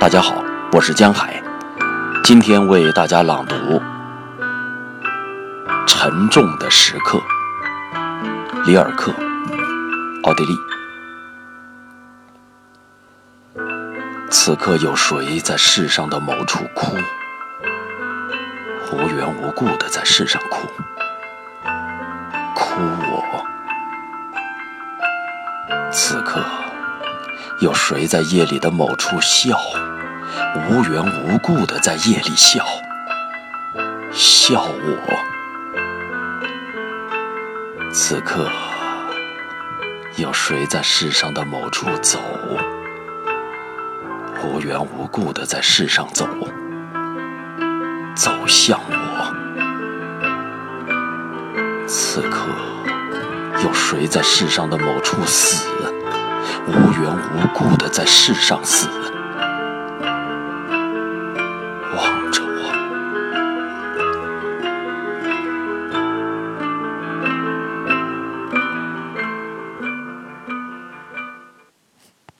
大家好，我是江海，今天为大家朗读《沉重的时刻》，里尔克，奥地利。此刻有谁在世上的某处哭？无缘无故的在世上哭，哭我。此刻有谁在夜里的某处笑？无缘无故的在夜里笑，笑我。此刻有谁在世上的某处走？无缘无故的在世上走，走向我。此刻有谁在世上的某处死？无缘无故的在世上死。